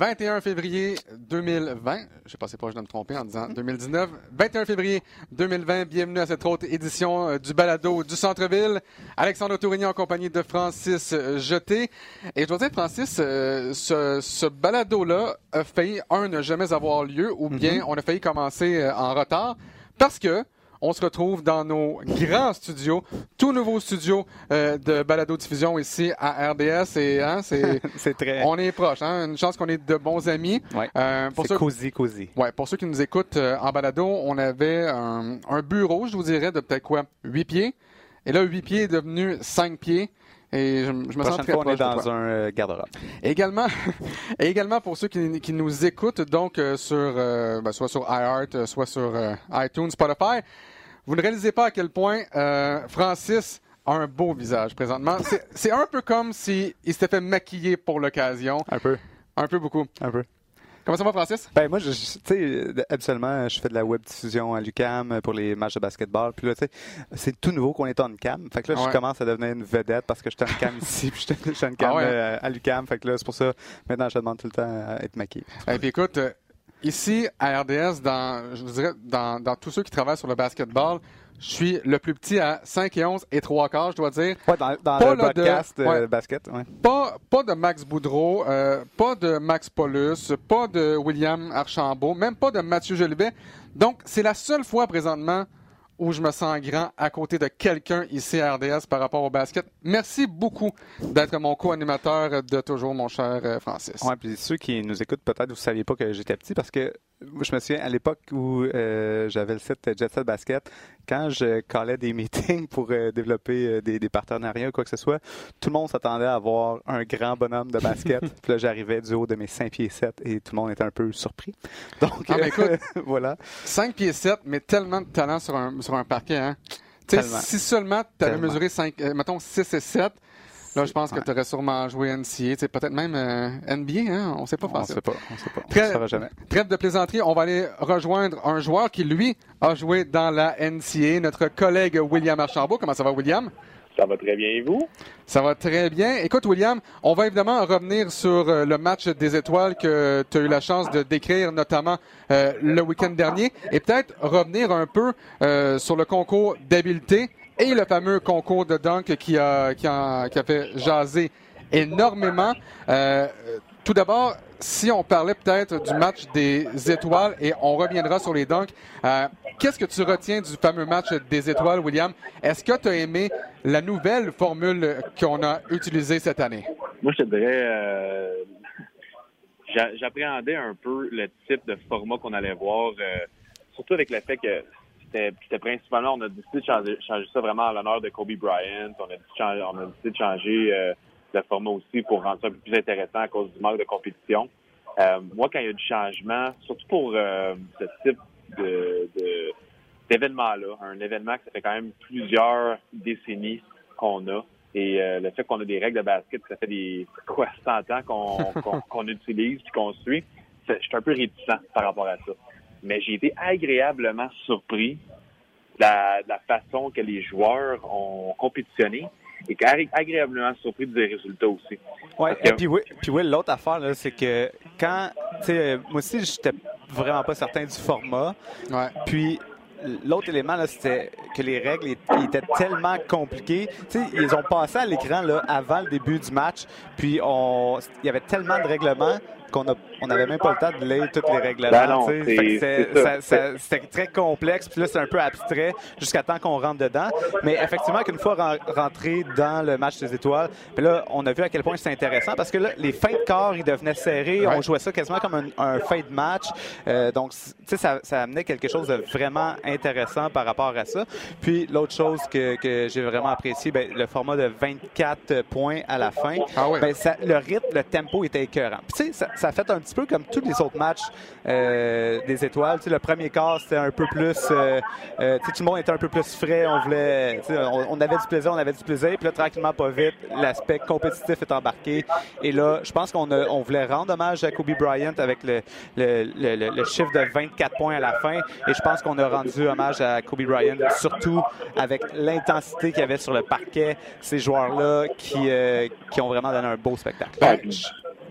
21 février 2020. Je sais pas de me tromper en disant 2019. 21 février 2020. Bienvenue à cette autre édition euh, du balado du centre-ville. Alexandre Tourigny en compagnie de Francis Jeté. Et je dois dire, Francis, euh, ce, ce balado-là a failli, un, ne jamais avoir lieu, ou bien mm-hmm. on a failli commencer euh, en retard parce que on se retrouve dans nos grands studios, tout nouveau studio euh, de balado-diffusion ici à RDS. Et hein, c'est, très. On est proche. Hein, une chance qu'on est de bons amis. Ouais. Euh, pour c'est cosy, cosy. Ouais, pour ceux qui nous écoutent euh, en balado, on avait un, un, bureau, je vous dirais, de peut-être quoi, huit pieds. Et là, huit pieds est devenu cinq pieds. Et je, me sens très fois, on est dans un euh, garde-robe. Également, également pour ceux qui, qui nous écoutent, donc euh, sur, euh, ben, soit sur iHeart, soit sur iTunes, Spotify, vous ne réalisez pas à quel point Francis a un beau visage présentement. C'est un peu comme s'il s'était fait maquiller pour l'occasion. Un peu. Un peu beaucoup. Un peu. Comment ça va, Francis? Ben, moi, tu sais, habituellement, je fais de la web diffusion à l'UCAM pour les matchs de basketball. Puis là, tu sais, c'est tout nouveau qu'on est en cam. Fait que là, je commence à devenir une vedette parce que je suis en cam ici, puis je suis en cam ah euh, à l'UCAM. Fait que là, c'est pour ça, maintenant, je demande tout le temps à être maquillé. Et puis écoute, euh, ici, à RDS, dans, je vous dirais, dans, dans tous ceux qui travaillent sur le basketball, je suis le plus petit à 5 et 11 et 3 quarts, je dois dire. Ouais, dans, dans pas le podcast de, euh, basket. Ouais. Pas, pas de Max Boudreau, euh, pas de Max Paulus, pas de William Archambault, même pas de Mathieu Jolivet. Donc, c'est la seule fois présentement où je me sens grand à côté de quelqu'un ici à RDS par rapport au basket. Merci beaucoup d'être mon co-animateur de toujours, mon cher euh, Francis. Oui, puis ceux qui nous écoutent, peut-être vous ne saviez pas que j'étais petit parce que je me souviens à l'époque où euh, j'avais le site Jet Set Basket, quand je collais des meetings pour euh, développer euh, des, partenariats ou quoi que ce soit, tout le monde s'attendait à avoir un grand bonhomme de basket. puis là, j'arrivais du haut de mes 5 pieds 7 et tout le monde était un peu surpris. Donc, ah, écoute, voilà. 5 pieds 7, mais tellement de talent sur un, sur un parquet. Hein? Si seulement tu avais mesuré 5, mettons 6 et 7, Là, je pense que tu aurais sûrement joué NCA, peut-être même euh, NBA, hein? on ne sait pas On ne sait pas, on sait pas. Trêve, jamais. Trêve de plaisanterie, on va aller rejoindre un joueur qui, lui, a joué dans la NCA, notre collègue William Archambault. Comment ça va, William? Ça va très bien, et vous? Ça va très bien. Écoute, William, on va évidemment revenir sur euh, le match des étoiles que tu as eu la chance de décrire, notamment euh, le week-end dernier, et peut-être revenir un peu sur le concours d'habileté et le fameux concours de dunk qui a, qui a, fait jaser énormément. Euh, tout d'abord, si on parlait peut-être du match des étoiles et on reviendra sur les dunks, euh, qu'est-ce que tu retiens du fameux match des étoiles, William? Est-ce que tu as aimé la nouvelle formule qu'on a utilisée cette année? Moi, je te euh, j'appréhendais un peu le type de format qu'on allait voir, surtout avec le fait que c'était principalement, on a décidé de changer, ça vraiment à l'honneur de Kobe Bryant. On a, décidé, on a décidé de changer euh, le format aussi pour rendre ça un peu plus intéressant à cause du manque de compétition. Euh, moi, quand il y a du changement, surtout pour euh, ce type de, d'événement-là, un événement que ça fait quand même plusieurs décennies qu'on a, et le fait qu'on a des règles de basket, ça fait des quoi 100 ans qu'on, qu'on, utilise puis qu'on suit, je suis un peu réticent par rapport à ça mais j'ai été agréablement surpris de la, façon que les joueurs ont compétitionné et agréablement surpris des résultats aussi. Ouais, et puis oui, puis oui l'autre affaire, c'est que quand, tu sais, moi aussi, j'étais vraiment pas certain du format. Ouais. Puis l'autre élément, c'était que les règles étaient tellement compliquées. sais, ils ont passé à l'écran là, avant le début du match, puis on, il y avait tellement de règlements qu'on on n'avait même pas le temps de lire toutes les règles ben C'était très complexe, puis là, c'est un peu abstrait jusqu'à temps qu'on rentre dedans. Mais effectivement, qu'une fois rentré dans le match des étoiles, puis là, on a vu à quel point c'est intéressant parce que là, les fins de corps, ils devenaient serrés. On jouait ça quasiment comme un, un fin de match. Euh, donc, tu sais, ça, ça amenait quelque chose de vraiment intéressant par rapport à ça. Puis, l'autre chose que, que j'ai vraiment apprécié, ben, le format de 24 points à la fin. Ah ben, ça, le rythme, le tempo était écœurant. tu sais, ça, ça fait un petit peu comme tous les autres matchs euh, des étoiles. Tu sais, le premier quart, c'était un peu plus... Euh, euh, tu sais, tout le monde était un peu plus frais. On voulait... Tu sais, on, avait du plaisir, on avait du plaisir. Puis là, tranquillement, pas vite, l'aspect compétitif est embarqué. Et là, je pense qu'on on voulait rendre hommage à Kobe Bryant avec le, le, le, chiffre de 24 points à la fin. Et je pense qu'on a rendu hommage à Kobe Bryant, surtout avec l'intensité qu'il y avait sur le parquet. Ces joueurs-là qui, qui ont vraiment donné un beau spectacle. Ben,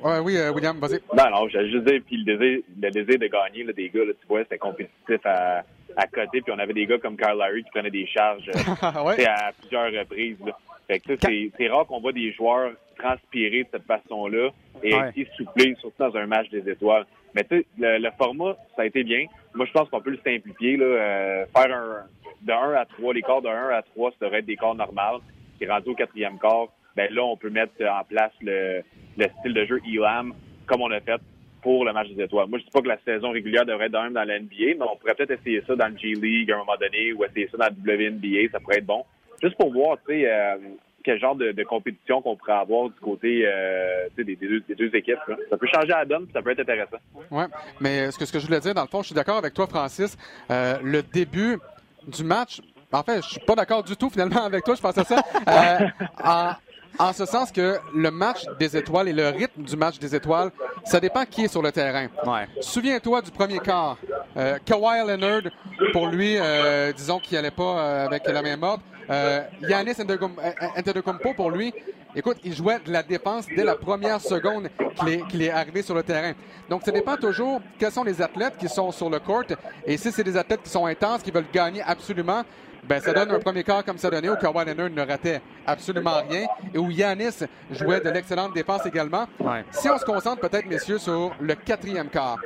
Ouais, oui, euh, William, vas-y. Non, non, j'allais juste dire, puis le désir, le désir de gagner là, des gars, là, tu vois, c'était compétitif à, à côté, puis on avait des gars comme Kyle Larry qui prenaient des charges euh, ouais. à plusieurs reprises. Là. Fait que ça, c'est rare qu'on voit des joueurs transpirer de cette façon-là et Ouais. être surtout dans un match des étoiles. Mais tu sais, le, le format, ça a été bien. Moi, je pense qu'on peut le simplifier. Là, euh, faire un de 1 à 3, les quarts de 1 à 3, ça devrait être des quarts normaux. Qui rendu au quatrième quart, ben là, on peut mettre en place le, le style de jeu Elam, comme on a fait pour le match des étoiles. Moi, je dis pas que la saison régulière devrait être dans la NBA, mais on pourrait peut-être essayer ça dans le G-League à un moment donné ou essayer ça dans la WNBA, ça pourrait être bon. Juste pour voir, tu sais, euh, quel genre de, compétition qu'on pourrait avoir du côté euh, des, deux, équipes. Ça peut changer la donne, ça peut être intéressant. Ouais, mais ce que, ce que je voulais dire, dans le fond, je suis d'accord avec toi, Francis. Euh, le début du match, en fait, je suis pas d'accord du tout finalement avec toi, je pense à ça. Euh, en, en ce sens que le match des étoiles et le rythme du match des étoiles, ça dépend qui est sur le terrain. Ouais. Souviens-toi du premier quart. Euh, Kawhi Leonard, pour lui, euh, disons qu'il allait pas euh, avec la main morte. Euh, Antetokoum- euh, Antetokounmpo, pour lui, écoute, il jouait de la défense dès la première seconde qu'il est, qu'il est arrivé sur le terrain. Donc, ça dépend toujours quels sont les athlètes qui sont sur le court. Et si c'est des athlètes qui sont intenses, qui veulent gagner absolument, ben, ça donne un premier quart comme ça donnait où Kawhi Leonard ne ratait absolument rien et où Yanis jouait de l'excellente défense également. Ouais. Si on se concentre peut-être, messieurs, sur le quatrième quart.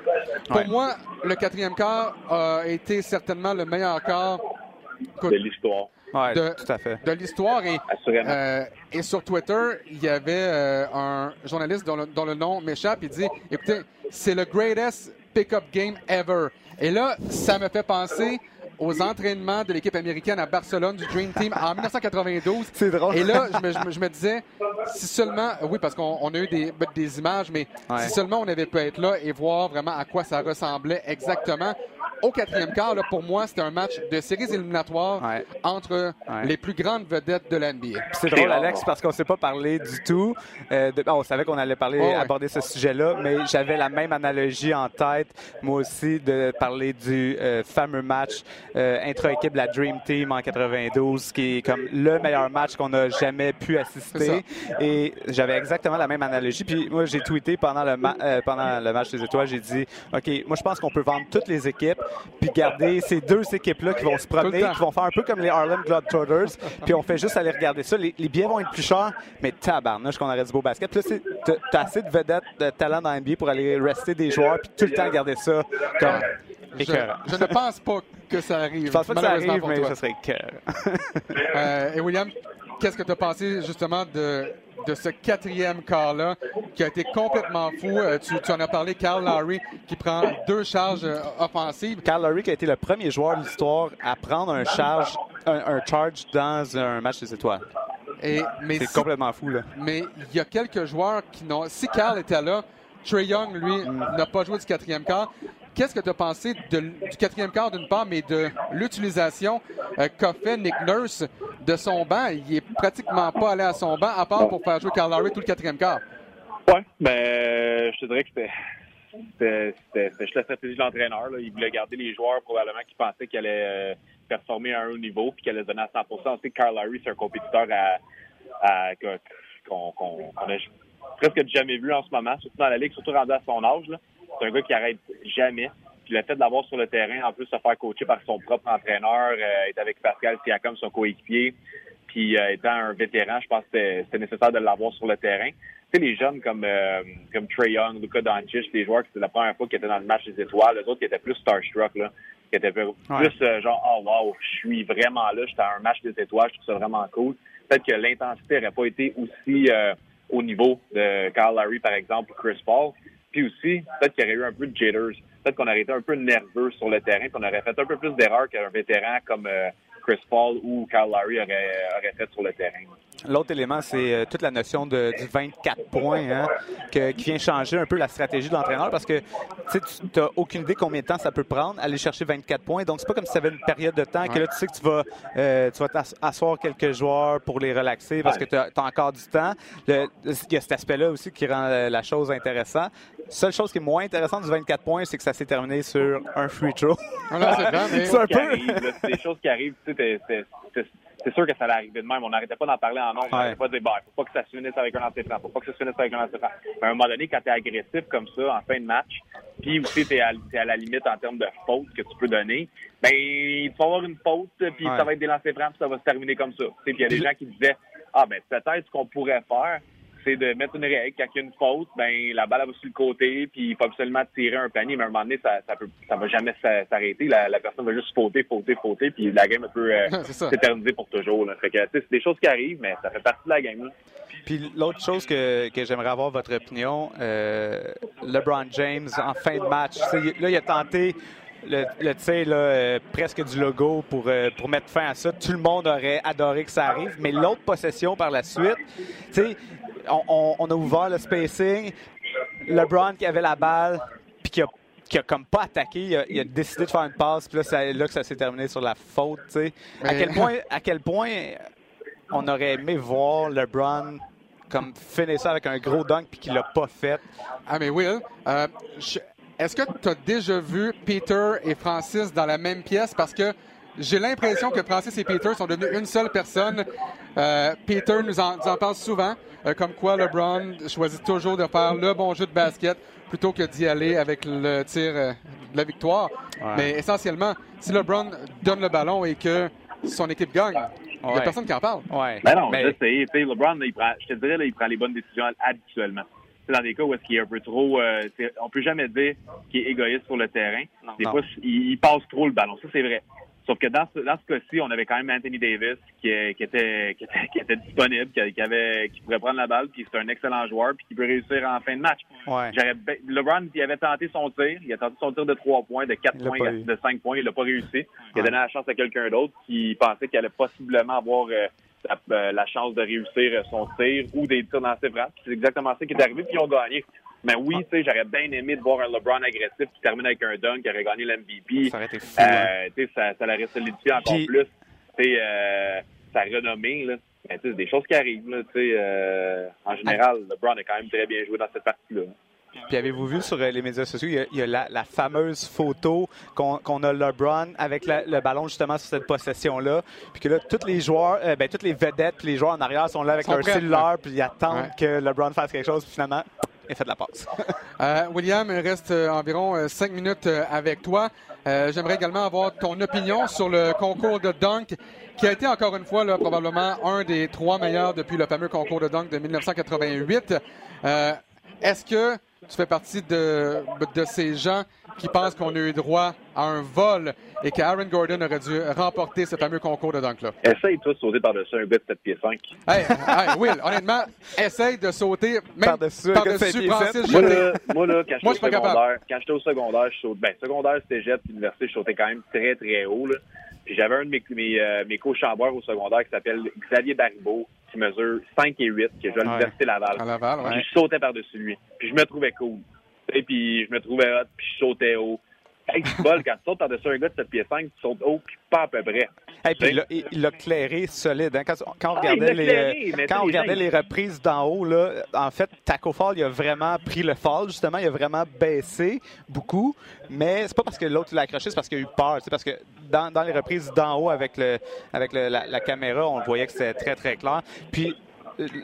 Pour Ouais. moi, le quatrième quart a été certainement le meilleur quart De l'histoire, Ouais, De- tout à fait. de l'histoire. Et, euh, et sur Twitter, il y avait euh, un journaliste dont le, dont le nom m'échappe. Il dit Écoutez, c'est le greatest pick-up game ever. Et là, ça me fait penser aux entraînements de l'équipe américaine à Barcelone du Dream Team en 1992. C'est drôle. Et là, je me, je me- je me disais, si seulement, oui, parce qu'on on a eu des, des images, mais Ouais. si seulement on avait pu être là et voir vraiment à quoi ça ressemblait exactement. Au quatrième quart, là, pour moi, c'était un match de séries éliminatoires Ouais. entre Ouais. les plus grandes vedettes de l'NBA. C'est drôle, Alex, parce qu'on ne s'est pas parlé du tout. Euh, de- bon, on savait qu'on allait parler, Ouais, aborder ce sujet-là, mais j'avais la même analogie en tête, moi aussi, de parler du euh, fameux match euh, intra-équipe de la Dream Team en 92, qui est comme le meilleur match qu'on a jamais pu assister. Et j'avais exactement la même analogie. Puis moi, j'ai tweeté pendant le, ma- euh, pendant le match des étoiles, j'ai dit, OK, moi, je pense qu'on peut vendre toutes les équipes, puis garder ces deux équipes-là qui vont se promener, qui vont faire un peu comme les Harlem Globetrotters, puis on fait juste aller regarder ça. Les, les billets vont être plus chers, mais tabarnouche qu'on aurait du beau basket. Puis là, t'as- assez de vedettes, de talent dans NBA pour aller rester des joueurs, puis tout le temps garder ça comme Je, je ne pense pas que ça arrive. Je pense pas que ça arrive, mais ça serait écœurant. Euh, et William, qu'est-ce que tu as pensé justement de, de ce quatrième quart-là qui a été complètement fou? Euh, tu, tu en as parlé, Carl Lowry, qui prend deux charges euh, offensives. Carl Lowry qui a été le premier joueur de l'histoire à prendre un charge, un, un charge dans un match des étoiles. Et, mais C'est si- complètement fou, là. mais il y a quelques joueurs qui n'ont. Si Carl était là, Trey Young, lui, n'a pas joué du quatrième quart. Qu'est-ce que tu as pensé de- du quatrième quart d'une part, mais de l'utilisation euh, qu'a fait Nick Nurse de son banc? Il est pratiquement pas allé à son banc, à part pour faire jouer Carl Lowry tout le quatrième quart. Ouais, ben, je te dirais que c'était. Juste la stratégie de l'entraîneur. Il voulait garder les joueurs probablement qui pensaient qu'ils allaient euh, performer à un haut niveau puis qu'ils allaient donner à 100 On sait que Carl Larry, c'est un compétiteur à, qu'on qu'on- qu'on a presque jamais vu en ce moment, surtout dans la ligue, surtout rendu à son âge. C'est un gars qui arrête jamais. Puis le fait de l'avoir sur le terrain, en plus se faire coacher par son propre entraîneur, euh, être avec Pascal Siakam, son coéquipier, puis euh, étant un vétéran, je pense que c'était- nécessaire de l'avoir sur le terrain. Tu sais, les jeunes comme euh, comme Trey Young, Luka Doncic, des joueurs qui c'était la première fois qu'ils étaient dans le match des étoiles, les autres qui étaient plus starstruck, là, qui étaient plus Ouais. euh, genre « Oh wow, je suis vraiment là, j'étais à un match des étoiles, je trouve ça vraiment cool ». Peut-être que l'intensité n'aurait pas été aussi euh, au niveau de Kyle Larry, par exemple, ou Chris Paul. Puis aussi, peut-être qu'il y aurait eu un peu de jitters. Peut-être qu'on aurait été un peu nerveux sur le terrain, qu'on aurait fait un peu plus d'erreurs qu'un vétéran comme euh, Chris Paul ou Kyle Larry aurait, aurait fait sur le terrain. L'autre élément, c'est euh, toute la notion de, du 24 points hein, que- qui vient changer un peu la stratégie de l'entraîneur parce que tu n'as aucune idée combien de temps ça peut prendre aller chercher 24 points. Donc, c'est pas comme si tu avais une période de temps que là, tu sais que tu vas, euh, tu vas t'ass- asseoir quelques joueurs pour les relaxer parce que tu as, encore du temps. Le- Il y a cet aspect-là aussi qui rend euh, la chose intéressante. Seule chose qui est moins intéressante du 24 points, c'est que ça s'est terminé sur un free throw. Ah c'est un peu- c'est des choses qui arrivent. C'est sûr que ça allait arriver de même. On n'arrêtait pas d'en parler en nombre. On n'arrêtait pas de dire, bah, faut pas que ça se finisse avec un lancer franc. Faut pas que ça se finisse avec un lancer franc. Mais à un moment donné, quand t'es agressif comme ça, en fin de match, puis aussi t'es à, à la limite en termes de faute que tu peux donner, ben, il faut avoir une faute, puis Ouais. ça va être des lancers francs, puis ça va se terminer comme ça. Puis il y a des gens qui disaient, ah, ben, peut-être ce qu'on pourrait faire, c'est de mettre une règle. Quand il y a une faute, ben, la balle elle va sur le côté, puis il faut absolument tirer un panier, mais à un moment donné, ça, ça peut, ça va jamais s'a- s'arrêter. La, la personne va juste fauter, fauter, fauter, puis la game peut euh, s'éterniser pour toujours. Là. Fait que, c'est des choses qui arrivent, mais ça fait partie de la game. Là. Puis l'autre chose que, que j'aimerais avoir votre opinion, euh, LeBron James en fin de match, là il a tenté le, le tir là, euh, presque du logo pour, euh, pour mettre fin à ça. Tout le monde aurait adoré que ça arrive, mais l'autre possession par la suite, tu sais, on, on- on a ouvert le spacing, LeBron qui avait la balle, puis qui a qui a comme pas attaqué, il a, il a décidé de faire une passe, puis là, c'est là que ça s'est terminé sur la faute, tu sais. À quel point, à quel point on aurait aimé voir LeBron comme finir ça avec un gros dunk puis qu'il l'a pas fait? Ah, mais Will, euh, je- est-ce que tu as déjà vu Peter et Francis dans la même pièce? Parce que j'ai l'impression que Francis et Peter sont devenus une seule personne. Euh, Peter nous en, nous en parle souvent, euh, comme quoi LeBron choisit toujours de faire le bon jeu de basket plutôt que d'y aller avec le tir euh, de la victoire. Ouais. Mais essentiellement, si LeBron donne le ballon et que son équipe gagne, il n'y a personne qui en parle. Ouais. Ben non, Mais- je sais. Tu sais, LeBron, là, il prend, je te dirais, là, il prend les bonnes décisions habituellement. C'est dans des cas où est-ce qu'il est un peu trop... Euh, on peut jamais dire qu'il est égoïste sur le terrain. Des Non. fois, il, il passe trop le ballon. Ça, c'est vrai. Sauf que dans ce, dans ce cas-ci, on avait quand même Anthony Davis qui, est- qui était, qui, était, qui était disponible, qui, avait, qui pourrait prendre la balle, puis c'est un excellent joueur, puis qui peut réussir en fin de match. Ouais. Ben- LeBron, il avait tenté son tir. Il a tenté son tir de 3 points, de 4 Il l'a points, de 5 points. Il l'a pas réussi. Il Ouais. a donné la chance à quelqu'un d'autre qui pensait qu'il allait possiblement avoir euh, la, euh, la chance de réussir euh, son tir ou des tirs dans ses bras. C'est exactement ça qui est arrivé, puis ils ont gagné. Mais oui, tu sais, j'aurais bien aimé de voir un LeBron agressif qui termine avec un dunk, qui aurait gagné l'MVP. Ça aurait été fou. hein. Euh, tu sais, ça, ça l'aurait solidifié encore Puis- plus. Tu sais, euh, sa renommée, là. Mais tu sais, c'est des choses qui arrivent, là. Tu sais, euh, en général, LeBron a quand même très bien joué dans cette partie-là. Puis avez-vous vu sur euh, les médias sociaux, il y a, il y a la, la fameuse photo qu'on a LeBron avec la- le ballon justement sur cette possession-là. Puis que là, tous les joueurs, euh, ben, toutes les vedettes, puis les joueurs en arrière sont là avec leur cellulaire, puis ils attendent Ouais. que LeBron fasse quelque chose, puis finalement, il fait de la passe. Euh, William, il reste euh, environ euh, cinq minutes avec toi. J'aimerais également avoir ton opinion sur le concours de dunk qui a été encore une fois là, probablement un des trois meilleurs depuis le fameux concours de dunk de 1988. Euh, Est-ce que tu fais partie de, de ces gens qui pensent qu'on a eu droit à un vol et qu'Aaron Gordon aurait dû remporter ce fameux concours de dunk-là? Essaye, toi, de sauter par-dessus un gars de 7 pieds 5. Hey, hey, Will, honnêtement, essaye de sauter même Par-dessus un gars de sept par-dessus pieds Francis sept. Moi, là, moi, là, quand j'étais je suis pas au capable. secondaire, quand j'étais au secondaire, je saute, ben, secondaire, cégep, puis université, je sautais quand même très, très haut, là. Puis j'avais un de mes, mes, euh, mes co-chambreurs au secondaire qui s'appelle Xavier Baribeau, qui mesure 5 et 8, qui joue à l'université Laval. À Laval, ouais. Puis je sautais par-dessus lui. Puis je me trouvais cool. Et puis je me trouvais hot, puis je sautais haut. Hey, du bol, quand tu sautes par-dessus un gars de 7 pieds 5, tu sautes haut, puis pas à peu près. Et puis il l'a- clairé solide. hein. Quand, quand on Ah, regardait, les, clairé, euh, quand on regardait les reprises d'en haut, là, en fait, Taco Fall, il a vraiment pris le fall, justement. Il a vraiment baissé beaucoup. Mais c'est pas parce que l'autre l'a accroché, c'est parce qu'il a eu peur. C'est parce que dans, dans les reprises d'en haut avec, le, avec le- la, la caméra, on voyait que c'était très, très clair. Puis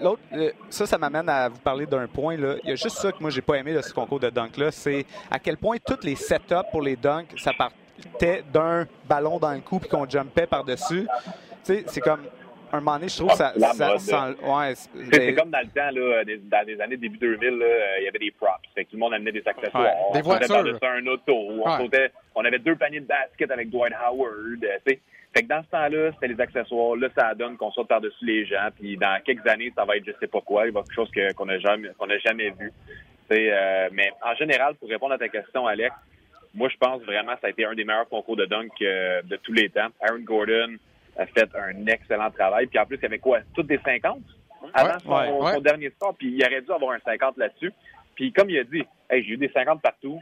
L'autre, euh, ça, ça m'amène à vous parler d'un point. Là. Il y a juste ça que moi, j'ai pas aimé de ce concours de dunk-là. C'est à quel point tous les setups pour les dunks, ça partait d'un ballon dans le cou puis qu'on jumpait par-dessus. Tu sais, c'est comme, un moment donné, je trouve ça... Ça, ouais, c'est- comme dans le temps, là, des- dans les années début 2000, là, euh, il y avait des props. Fait que tout le monde amenait des accessoires. Ouais, des on voitures. par-dessus un auto. On, sautait, on avait deux paniers de basket avec Dwight Howard. euh, tu sais. Fait que dans ce temps-là, c'était les accessoires. Là, ça donne qu'on saute par-dessus les gens. Puis dans quelques années, ça va être je sais pas quoi. Il va y avoir quelque chose que- qu'on n'a jamais, qu'on n'a jamais vu. Euh, mais en général, pour répondre à ta question, Alex, moi, je pense vraiment que ça a été un des meilleurs concours de dunk euh, de tous les temps. Aaron Gordon a fait un excellent travail. Puis en plus, il y avait quoi? Toutes des 50 avant son, ouais, ouais. son dernier score. Puis il aurait dû avoir un 50 là-dessus. Puis comme il a dit, hey, j'ai eu des 50 partout.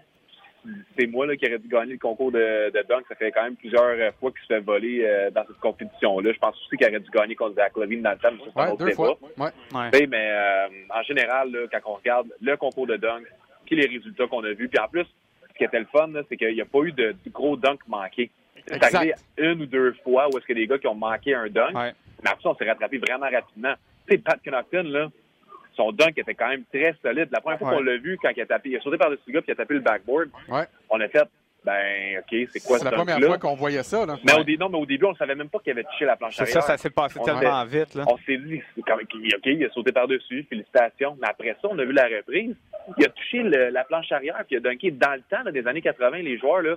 C'est moi là, qui aurais dû gagner le concours de, de dunk. Ça fait quand même plusieurs euh, fois qu'il se fait voler euh, dans cette compétition-là. Je pense aussi qu'il aurait dû gagner contre Zach Levine dans le temps. mais ça, c'est un Ouais, autre deux débat. fois. Ouais. Ouais. Mais euh, en général, là, quand on regarde le concours de dunk, puis les résultats qu'on a vus, puis en plus, ce qui était le fun, là, c'est qu'il n'y a pas eu de, de gros dunk manqués. C'est arrivé une ou deux fois où est-ce que des gars qui ont manqué un dunk, Ouais. Mais après ça, on s'est rattrapé vraiment rapidement. Tu sais, Pat Connaughton, là, son dunk était quand même très solide. La première fois qu'on l'a vu, quand il a tapé, il a sauté par-dessus le gars puis il a tapé le backboard, on a fait, ben, OK, c'est quoi C'est la première fois qu'on voyait ça, là. Mais, au, non, mais au début, on ne savait même pas qu'il avait touché la planche arrière. ça, ça s'est passé tellement vite, là. On s'est dit, OK, il a sauté par-dessus, félicitations. Mais après ça, on a vu la reprise. Il a touché la planche arrière puis il a dunké dans le temps, des années 80, les joueurs, là.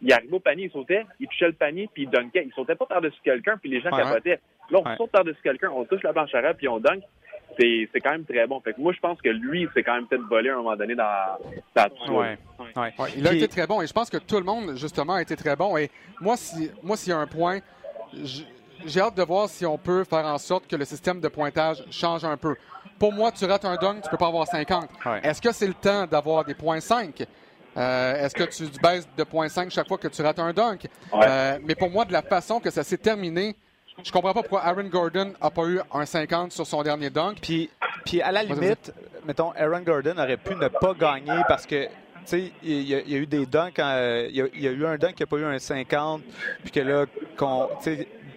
Il arrivait au panier, il sautait, il touchait le panier, puis il dunkait. Il sautait pas par-dessus quelqu'un, puis les gens capotaient. Là, on saute par-dessus quelqu'un, on touche la planche arrière, puis on dunk c'est quand même très bon. Fait que moi, je pense que lui, c'est quand même peut-être volé à un moment donné dans, dans tout ouais. Ouais. il a été très bon et je pense que tout le monde, justement, a été très bon. Et moi, si, moi s'il y a un point, j'ai hâte de voir si on peut faire en sorte que le système de pointage change un peu. Pour moi, tu rates un dunk, tu peux pas avoir 50. Est-ce que c'est le temps d'avoir des points 5? Euh, est-ce que tu baisses de 0.5 chaque fois que tu rates un dunk? Euh, mais pour moi, de la façon que ça s'est terminé, je comprends pas pourquoi Aaron Gordon a pas eu un 50 sur son dernier dunk. Puis, puis à la limite, mettons, Aaron Gordon aurait pu ne pas gagner parce que tu sais, il y, a eu des dunks, il, y a, eu un dunk qui n'a pas eu un 50, puis que là, qu'on,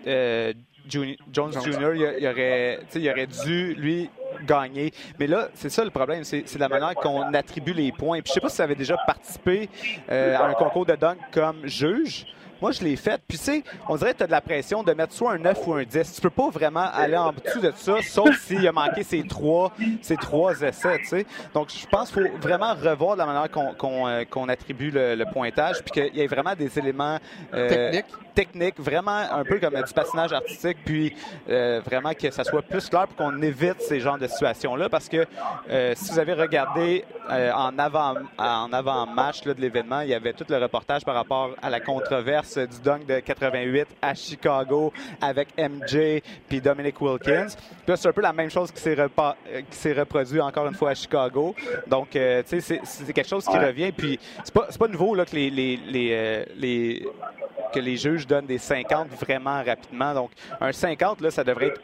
euh, Jones Jr., il, aurait, il aurait dû, lui, gagner. Mais là, c'est ça le problème, c'est la manière qu'on attribue les points. Puis je sais pas si ça avait déjà participé euh, à un concours de dunk comme juge. Moi, je l'ai fait. Puis, tu sais, on dirait que tu as de la pression de mettre soit un 9 ou un 10. Tu peux pas vraiment aller en dessous de ça, sauf s'il a manqué ses trois, trois essais. Donc, je pense qu'il faut vraiment revoir la manière qu'on euh, attribue le, pointage, puis qu'il y ait vraiment des éléments euh, techniques. vraiment un peu comme du patinage artistique, puis euh, vraiment que ça soit plus clair pour qu'on évite ces genres de situations-là. Parce que si vous avez regardé en avant en avant match de l'événement, il y avait tout le reportage par rapport à la controverse du dunk de 88 à Chicago avec MJ puis Dominic Wilkins. Puis c'est un peu la même chose qui s'est, euh, reproduit encore une fois à Chicago. Donc, euh, tu sais, c'est, quelque chose qui revient. Puis c'est pas, pas nouveau là, que les, les, les, euh, que les juges donnent des 50 vraiment rapidement. Donc, un 50, là, ça devrait être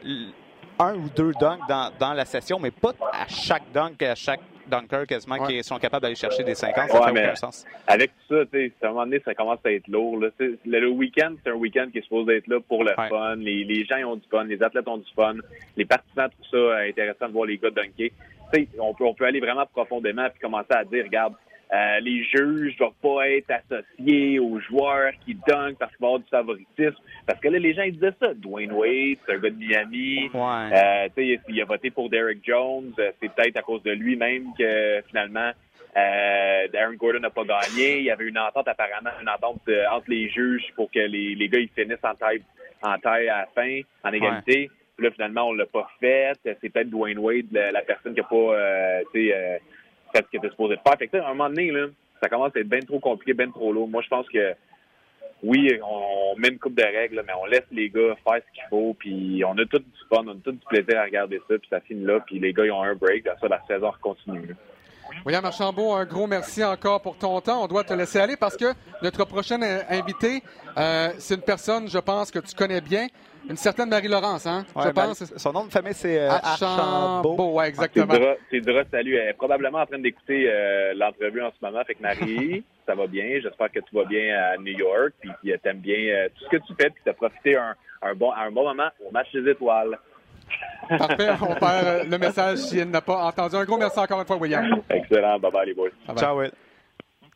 un ou deux dunks dans, dans la session, mais pas à chaque dunk, à chaque dunker quasiment qui sont capables d'aller chercher des 50, ça fait aucun sens. Avec tout ça, tu sais, à un moment donné, ça commence à être lourd. Là. Le, le week-end, c'est un week-end qui est supposé être là pour le fun. Les, les, gens ont du fun, les athlètes ont du fun, les partisans trouvent ça intéressant de voir les gars dunker. on peut, on peut aller vraiment profondément et commencer à dire, regarde, euh, les juges ne doivent pas être associés aux joueurs qui dunkent parce qu'il va y avoir du favoritisme. Parce que là, les gens ils disaient ça. Dwayne Wade, c'est un gars de Miami. Ouais. Euh, il, il a voté pour Derek Jones. Euh, c'est peut-être à cause de lui-même que finalement euh, Darren Gordon n'a pas gagné. Il y avait une entente apparemment, une entente euh, entre les juges pour que les, les gars ils finissent en taille, en taille à la fin, en égalité. Là, finalement, on l'a pas fait. C'est peut-être Dwayne Wade, la, personne qui a pas, euh, euh, fait ce qu'il était supposé faire. Fait que, à un moment donné, là, ça commence à être bien trop compliqué, bien trop lourd. Moi, je pense que oui, on met une coupe de règles, mais on laisse les gars faire ce qu'il faut, puis on a tout du fun, on a tout du plaisir à regarder ça, puis ça finit là, puis les gars, ils ont un break, ça, la saison continue. William Archambault, un gros merci encore pour ton temps. On doit te laisser aller parce que notre prochain invité, euh, c'est une personne, je pense, que tu connais bien. Une certaine Marie-Laurence, hein? je pense. Son nom de famille, c'est euh, Archambault. Ouais, exactement. C'est Dra, salut. Elle est probablement en train d'écouter euh, l'entrevue en ce moment. Fait que Marie, ça va bien. J'espère que tu vas bien à New York. Puis que tu aimes bien tout ce que tu fais. Puis que tu as profité un, un, bon, un bon moment au match des étoiles. Parfait. On perd euh, le message s'il n'a pas entendu. Un gros merci encore une fois, William. Excellent. Bye bye, les boys. Ciao, Will.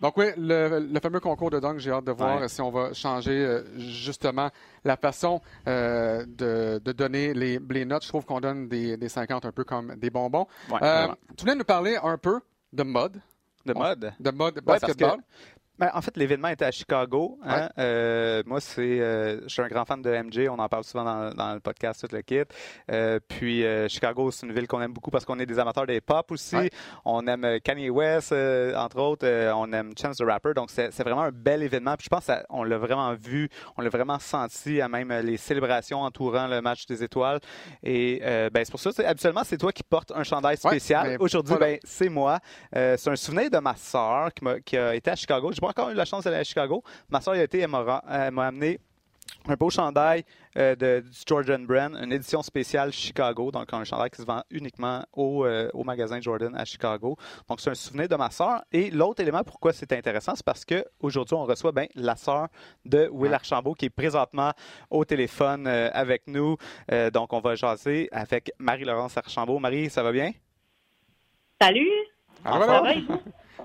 Donc oui, le, fameux concours de dunk, j'ai hâte de voir si on va changer euh, justement la façon euh, de, donner les, les, notes. Je trouve qu'on donne des, des, 50 un peu comme des bonbons. tu voulais nous parler un peu de mode. De mode? De mode basketball. Ben, en fait, l'événement était à Chicago. Hein. Euh, moi, c'est, euh, je suis un grand fan de MJ. On en parle souvent dans, le podcast, tout le kit. Euh, puis Chicago, c'est une ville qu'on aime beaucoup parce qu'on est des amateurs des pop aussi. On aime Kanye West, entre autres. on aime Chance the Rapper. Donc, c'est, vraiment un bel événement. Puis je pense qu'on l'a vraiment vu, on l'a vraiment senti à même les célébrations entourant le match des étoiles. Et ben, c'est pour ça, habituellement, c'est toi qui portes un chandail spécial. Aujourd'hui, ben, c'est moi. c'est un souvenir de ma soeur qui, qui a été à Chicago pas encore eu la chance d'aller à Chicago. Ma soeur a été, elle m'a amené un beau chandail euh, de, du Jordan Brand, une édition spéciale Chicago, donc un chandail qui se vend uniquement au, euh, au magasin Jordan à Chicago. Donc c'est un souvenir de ma sœur. Et l'autre élément pourquoi c'est intéressant, c'est parce qu'aujourd'hui on reçoit ben, la sœur de Will Archambault qui est présentement au téléphone euh, avec nous. donc on va jaser avec Marie-Laurence Archambault. Marie, ça va bien? Salut! Ah, ça va?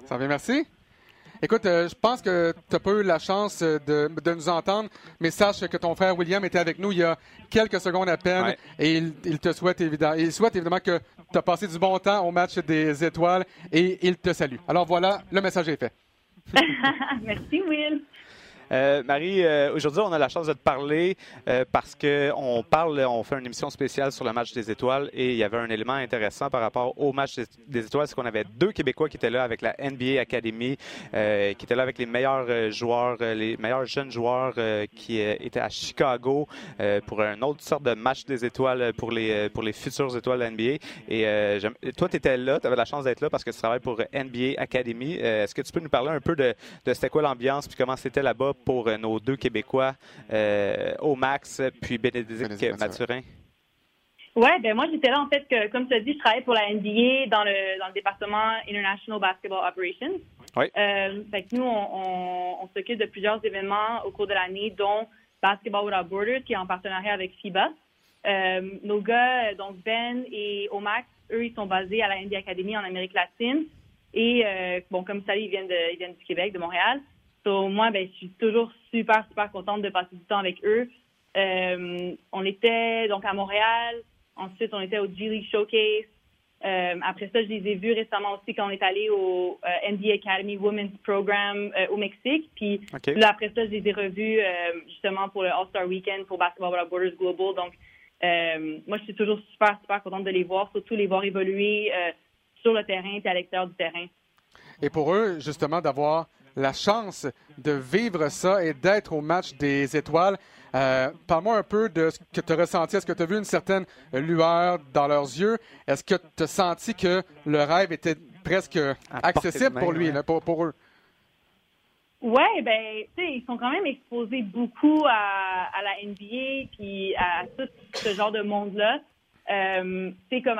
Ça va bien, merci. Écoute, euh, je pense que tu n'as pas eu la chance de, de, nous entendre, mais sache que ton frère William était avec nous il y a quelques secondes à peine et il, te souhaite évidemment, il souhaite évidemment que tu as passé du bon temps au match des étoiles et il te salue. Alors voilà, le message est fait. Merci Will. Euh, Marie, euh, aujourd'hui, on a la chance de te parler euh, parce qu'on parle, on fait une émission spéciale sur le match des étoiles et il y avait un élément intéressant par rapport au match des, étoiles, c'est qu'on avait deux Québécois qui étaient là avec la NBA Academy, qui étaient là avec les meilleurs joueurs, les meilleurs jeunes joueurs qui étaient à Chicago pour une autre sorte de match des étoiles pour les, pour les futures étoiles de la NBA. Et toi, tu étais là, tu avais la chance d'être là parce que tu travailles pour NBA Academy. Est-ce que tu peux nous parler un peu de, de c'était quoi l'ambiance puis comment c'était là-bas pour euh, nos deux Québécois, euh, au Max puis Bénédicte Mathurin? Oui, ben moi j'étais là en fait que, comme tu as dit, je travaillais pour la NBA dans le dans le département International Basketball Operations. Oui. Euh, fait que nous on, on, s'occupe de plusieurs événements au cours de l'année, dont Basketball Without Borders qui est en partenariat avec FIBA. nos gars, donc Ben et Omax, eux ils sont basés à la NBA Academy en Amérique latine. Et bon, comme ça, ils viennent de, ils viennent du Québec, de Montréal moi, ben, je suis toujours super, super contente de passer du temps avec eux. Euh, on était donc à Montréal. Ensuite, on était au G League Showcase. Euh, après ça, je les ai vus récemment aussi quand on est allé au euh, NBA Academy Women's Program au Mexique. Puis là, après ça, je les ai revus justement pour le All-Star Weekend pour Basketball Without Borders Global. Donc, moi, je suis toujours super, super contente de les voir, surtout les voir évoluer sur le terrain et à l'extérieur du terrain. Et pour eux, justement, d'avoir la chance de vivre ça et d'être au match des étoiles. Euh, Parle-moi un peu de ce que tu as ressenti. Est-ce que tu as vu une certaine lueur dans leurs yeux? Est-ce que tu as senti que le rêve était presque accessible pour lui, pour, pour, eux? Oui, ben, tu sais, ils sont quand même exposés beaucoup à, la NBA puis à tout ce genre de monde-là. Euh, tu sais, comme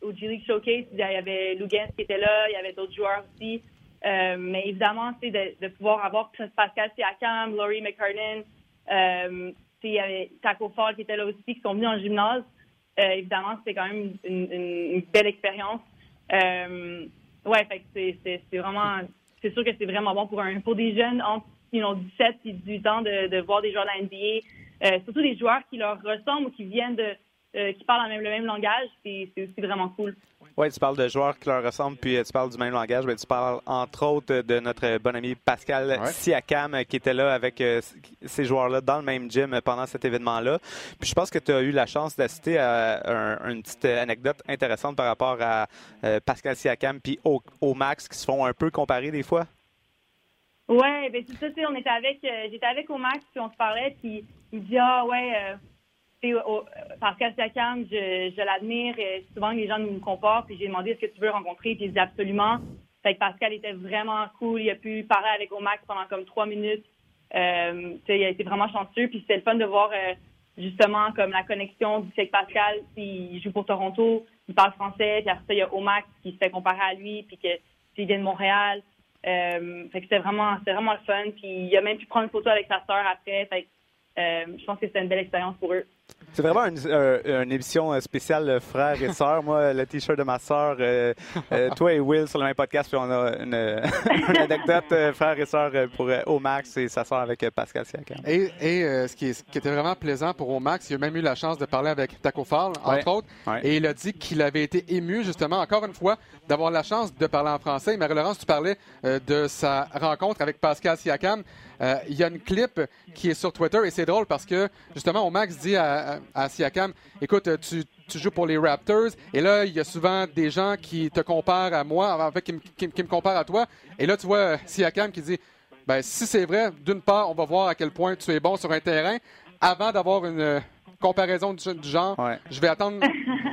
au G League Showcase, il y avait Lugans qui était là, il y avait d'autres joueurs aussi. Euh, mais évidemment, c'est de, pouvoir avoir Pascal Siakam, Laurie McCartan, euh, il y avait Taco Fall qui était là aussi, qui sont venus en gymnase. Euh, évidemment, c'était quand même une, belle expérience. Euh, ouais, c'est vraiment, c'est sûr que c'est vraiment bon pour un pour des jeunes entre you know, 17 et 18 ans de, de voir des joueurs de la NBA, euh, surtout des joueurs qui leur ressemblent ou qui viennent de, qui parlent le même langage, c'est aussi vraiment cool. Oui, tu parles de joueurs qui leur ressemblent, puis euh, tu parles du même langage. Mais tu parles entre autres de notre bon ami Pascal Siakam euh, qui était là avec ces joueurs-là dans le même gym pendant cet événement-là. Puis je pense que tu as eu la chance d'assister à une petite anecdote intéressante par rapport à Pascal Siakam puis au, Max qui se font un peu comparer des fois. Oui, ben c'est ça, on était avec, j'étais avec au Max, puis on se parlait, puis il dit ah ouais Pascal Siakam, je, je l'admire. Souvent, les gens nous comportent. Puis j'ai demandé est-ce que tu veux rencontrer? Puis il dit absolument. Fait que Pascal était vraiment cool. Il a pu parler avec Omax pendant comme trois minutes. Euh, il a été vraiment chanceux. Puis c'était le fun de voir euh, justement comme la connexion du fait que Pascal, il joue pour Toronto, il parle français. Puis après ça, il y a Omax qui se fait comparer à lui. Puis que s'il vient de Montréal. Euh, fait que c'était vraiment, c'était vraiment le fun. Puis il a même pu prendre une photo avec sa sœur après. Fait je pense que c'était une belle expérience pour eux. C'est vraiment une, euh, une, émission spéciale frères et sœurs. Moi, le t-shirt de ma sœur, euh, toi et Will sur le même podcast, puis on a une, anecdote frères et sœurs pour Omax et sa sœur avec Pascal Siakam. Et, et ce, qui était vraiment plaisant pour Omax, il a même eu la chance de parler avec Taco Fall, entre autres, et il a dit qu'il avait été ému, justement, encore une fois, d'avoir la chance de parler en français. Marie-Laurence, tu parlais de sa rencontre avec Pascal Siakam. Euh, il y a une clip qui est sur Twitter et c'est drôle parce que justement, Max dit à, Siakam, écoute, tu, joues pour les Raptors et là, il y a souvent des gens qui te comparent à moi, en fait, qui, me comparent à toi. Et là, tu vois Siakam qui dit, ben, si c'est vrai, d'une part, on va voir à quel point tu es bon sur un terrain avant d'avoir une comparaison du, genre, je vais attendre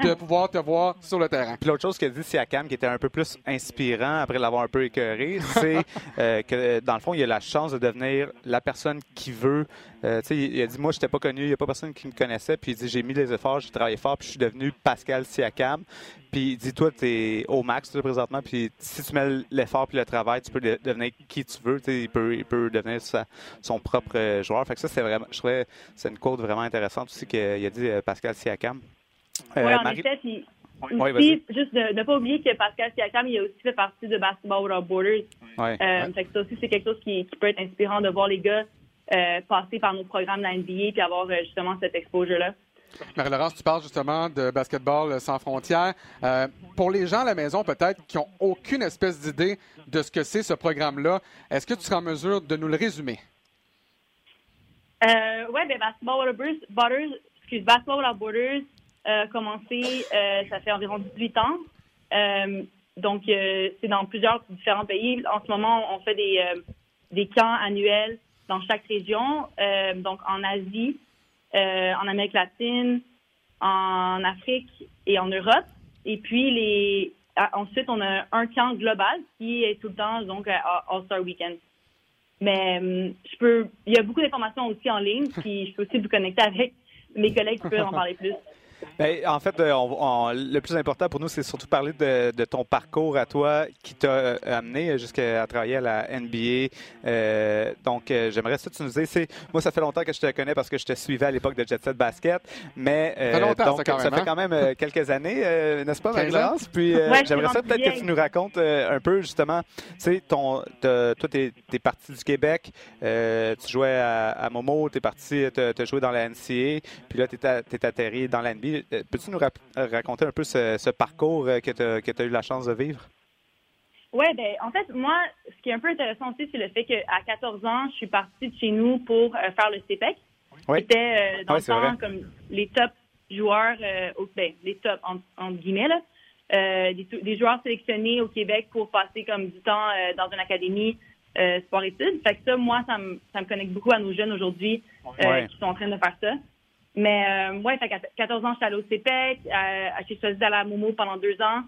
de pouvoir te voir sur le terrain. Puis l'autre chose qu'a dit Siakam, qui était un peu plus inspirant après l'avoir un peu écœuré, c'est euh, que dans le fond, il a la chance de devenir la personne qui veut. Euh, il a dit Moi, je n'étais pas connu, il n'y a pas personne qui me connaissait. Puis il dit J'ai mis les efforts, j'ai travaillé fort, puis je suis devenu Pascal Siakam. Puis dis-toi, tu es au max présentement. Puis si tu mets l'effort puis le travail, tu peux devenir qui tu veux. Il peut, il peut devenir son propre euh, joueur. Fait que ça, c'est vraiment, je trouvais, c'est une quote vraiment intéressante aussi qu'il a dit euh, Pascal Siakam. Euh, oui, en effet. Puis, aussi, juste de ne pas oublier que Pascal Siakam, il a aussi fait partie de Basketball Without Borders. Ouais. Fait que ça aussi, c'est quelque chose qui, qui, peut être inspirant de voir les gars passer par nos programmes de la NBA puis avoir justement cette exposure-là. Marie-Laurence, tu parles justement de basketball sans frontières. Euh, pour les gens à la maison, peut-être, qui n'ont aucune espèce d'idée de ce que c'est ce programme-là, est-ce que tu seras en mesure de nous le résumer? Euh, oui, ben Basketball Borders, excuse, Basketball Borders a commencé, euh, ça fait environ 18 ans. Euh, donc, c'est dans plusieurs différents pays. En ce moment, on fait des, des camps annuels dans chaque région. donc, en Asie, euh, en Amérique latine, en Afrique et en Europe. Et puis, les, ensuite, on a un camp global qui est tout le temps, donc, All-Star Weekend. Mais je peux, il y a beaucoup d'informations aussi en ligne, puis je peux aussi vous connecter avec mes collègues peuvent en parler plus. Ben, en fait, euh, le plus important pour nous, c'est surtout parler de, ton parcours à toi qui t'a euh, amené jusqu'à travailler à la NBA. Euh, donc, j'aimerais ça que tu nous dises. Moi, ça fait longtemps que je te connais parce que je te suivais à l'époque de Jet Set Basket. Mais ça, donc, ça, fait quand même quelques années, n'est-ce pas, Marie-Lance? Puis, j'aimerais ça peut-être que tu nous racontes un peu, justement, tu sais, ton, toi, tu es, parti du Québec, tu jouais à, Momo, tu es parti, tu as joué dans la NCA, puis là, tu es, atterri dans la NBA. Euh, peux-tu nous raconter un peu ce, parcours euh, que tu as, eu la chance de vivre? Oui, ben en fait, moi, ce qui est un peu intéressant aussi, c'est le fait qu'à 14 ans, je suis partie de chez nous pour euh, faire le CPEC. Oui. C'était dans le temps comme les top joueurs, ben, les top entre, guillemets, des, joueurs sélectionnés au Québec pour passer comme du temps dans une académie sport-études. Fait que ça, moi, ça me, ça me connecte beaucoup à nos jeunes aujourd'hui qui sont en train de faire ça. Mais euh, ouais, fait 14 ans, j'étais allée au CPEC. Euh, j'ai choisi d'aller à Momo pendant deux ans.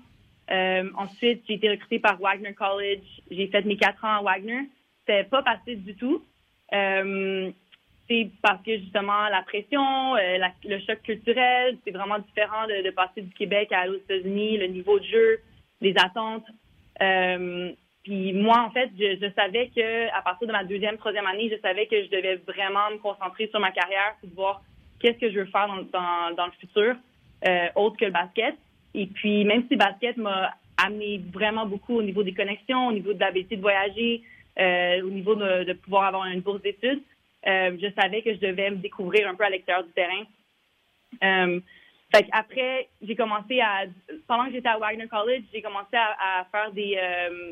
Euh, ensuite, j'ai été recrutée par Wagner College. J'ai fait mes quatre ans à Wagner. C'était pas facile du tout. Euh, c'est parce que justement la pression, le choc culturel, c'est vraiment différent de, passer du Québec à aux États-Unis, le niveau de jeu, les attentes. Puis moi, en fait, je, je, savais que à partir de ma deuxième, troisième année, je savais que je devais vraiment me concentrer sur ma carrière pour voir qu'est-ce que je veux faire dans, dans, le futur, euh, autre que le basket. Et puis, même si le basket m'a amené vraiment beaucoup au niveau des connexions, au niveau de l'habitude de voyager, euh, au niveau de, pouvoir avoir une bourse d'études, euh, je savais que je devais me découvrir un peu à l'extérieur du terrain. Fait après, j'ai commencé à, pendant que j'étais à Wagner College, j'ai commencé à, à faire des,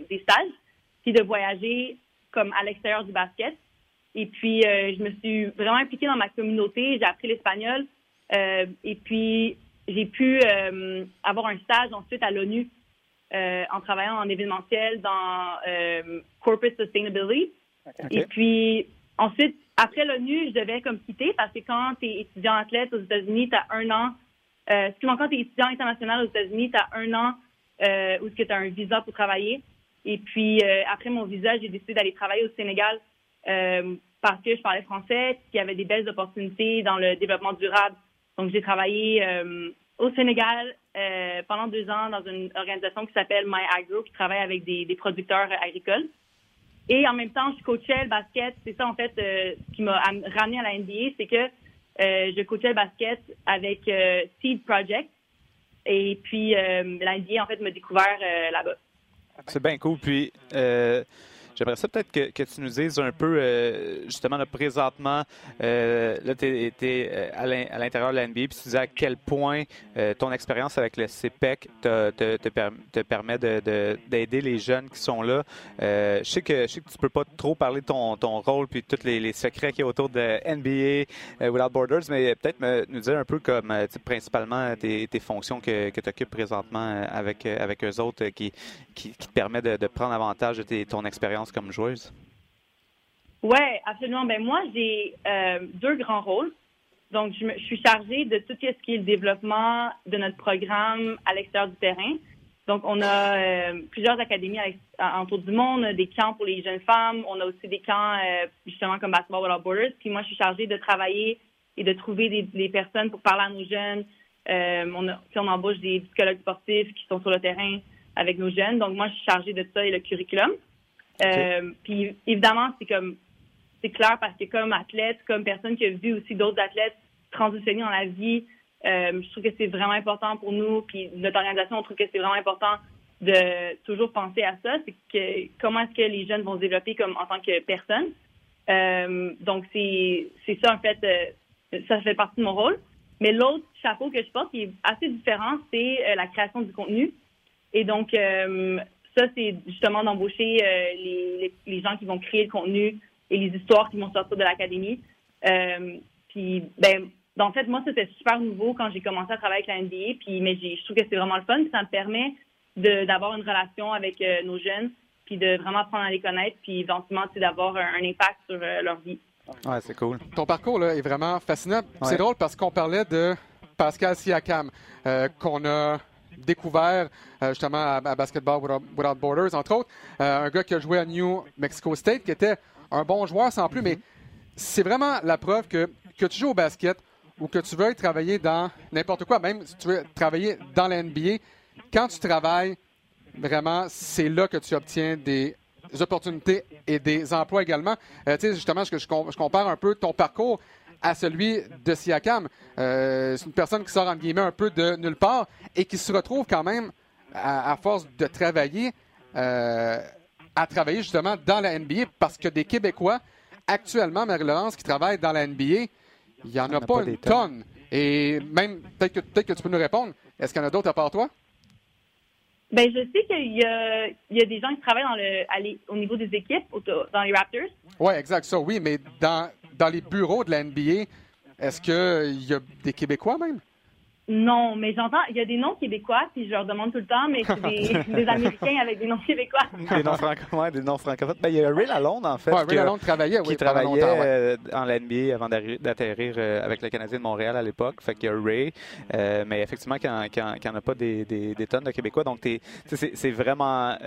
des stages, puis de voyager comme à l'extérieur du basket. Et puis, euh, je me suis vraiment impliquée dans ma communauté. J'ai appris l'espagnol. Euh, et puis, j'ai pu euh, avoir un stage ensuite à l'ONU en travaillant en événementiel dans Corporate Sustainability. Et puis, ensuite, après l'ONU, je devais comme quitter parce que quand tu es étudiant athlète aux États-Unis, tu as un an. Euh, quand tu es étudiant international aux États-Unis, tu as un an euh, où tu as un visa pour travailler. Et puis, après mon visa, j'ai décidé d'aller travailler au Sénégal euh, parce que je parlais français, qu'il y avait des belles opportunités dans le développement durable. Donc, j'ai travaillé euh, au Sénégal euh, pendant deux ans dans une organisation qui s'appelle My Agro, qui travaille avec des, des, producteurs agricoles. Et en même temps, je coachais le basket. C'est ça, en fait, ce qui m'a ramené à la NBA, c'est que je coachais le basket avec Seed Project. Et puis, la NBA, en fait, m'a découvert là-bas. C'est bien cool. Puis, J'aimerais ça peut-être que, tu nous dises un peu, euh, justement, là, présentement, euh, là, tu euh, à l'intérieur de la NBA, puis tu disais à quel point ton expérience avec le CPEC te, te, permet d'aider les jeunes qui sont là. je, sais que, je sais que tu peux pas trop parler de ton, ton rôle puis tous les, secrets qui y a autour de NBA Without Borders, mais peut-être nous dire un peu comme, principalement, tes, fonctions que, tu occupes présentement avec, avec eux autres qui, qui, te permet de, prendre avantage de ton expérience comme joueuse? Oui, absolument. Ben moi, j'ai euh, deux grands rôles. donc, je, suis chargée de tout ce qui est le développement de notre programme à l'extérieur du terrain. Donc, on a euh, plusieurs académies autour du monde, des camps pour les jeunes femmes. On a aussi des camps, euh, justement, comme Basketball Without Borders. Puis moi, je suis chargée de travailler et de trouver des, personnes pour parler à nos jeunes. A, on embauche des psychologues sportifs qui sont sur le terrain avec nos jeunes. Donc, moi, je suis chargée de ça et le curriculum. Puis, évidemment, c'est comme c'est clair parce que comme athlète, comme personne qui a vu aussi d'autres athlètes transitionner dans la vie, euh, je trouve que c'est vraiment important pour nous. Puis notre organisation, on trouve que c'est vraiment important de toujours penser à ça. C'est que comment est-ce que les jeunes vont se développer comme en tant que personne? Euh, donc c'est ça en fait. Euh, ça fait partie de mon rôle. Mais l'autre chapeau que je porte qui est assez différent, c'est la création du contenu. Et donc ça, c'est justement d'embaucher les, les, gens qui vont créer le contenu, et les histoires qui vont sortir de l'académie. Euh, puis, ben, en fait, moi, c'était super nouveau quand j'ai commencé à travailler avec la NBA. Puis, mais je trouve que c'est vraiment le fun. ça me permet d'avoir une relation avec euh, nos jeunes, puis de vraiment apprendre à les connaître, puis éventuellement, d'avoir un, impact sur euh, leur vie. Ouais, c'est cool. Ton parcours là, est vraiment fascinant. C'est drôle parce qu'on parlait de Pascal Siakam, qu'on a découvert justement à, Basketball Without, Borders, entre autres. un gars qui a joué à New Mexico State, qui était un bon joueur sans plus, mais c'est vraiment la preuve que, que tu joues au basket ou que tu veux travailler dans n'importe quoi, même si tu veux travailler dans la NBA, quand tu travailles, vraiment, c'est là que tu obtiens des opportunités et des emplois également. Euh, tu sais, justement, je, compare un peu ton parcours à celui de Siakam. Euh, c'est une personne qui sort, en guillemets, un peu de nulle part et qui se retrouve quand même, à, force de travailler, euh, à travailler justement dans la NBA parce que des Québécois, actuellement, Marie-Laurence, qui travaillent dans la NBA, il n'y en, a, pas, une tonne. Et même, peut-être que, peut que tu peux nous répondre, est-ce qu'il y en a d'autres à part toi? Ben, je sais qu'il y a, il y a des gens qui travaillent dans le, au niveau des équipes, dans les Raptors. Oui, exact, ça, oui, mais dans, dans les bureaux de la NBA, est-ce qu'il y a des Québécois même? Non, mais j'entends, il y a des noms québécois, puis je leur demande tout le temps, mais c'est des, Américains avec des noms québécois. des noms francophones, des noms francophones. Ben, il y a Ray Lalonde, en fait. Ouais, Ray Lalonde travaillait, Qui travaillait euh, en NBA avant d'atterrir euh, avec le Canadien de Montréal à l'époque. Fait qu'il y a Ray, euh, mais effectivement, qu'il n'y en, a pas des, des, tonnes de Québécois. Donc, c'est vraiment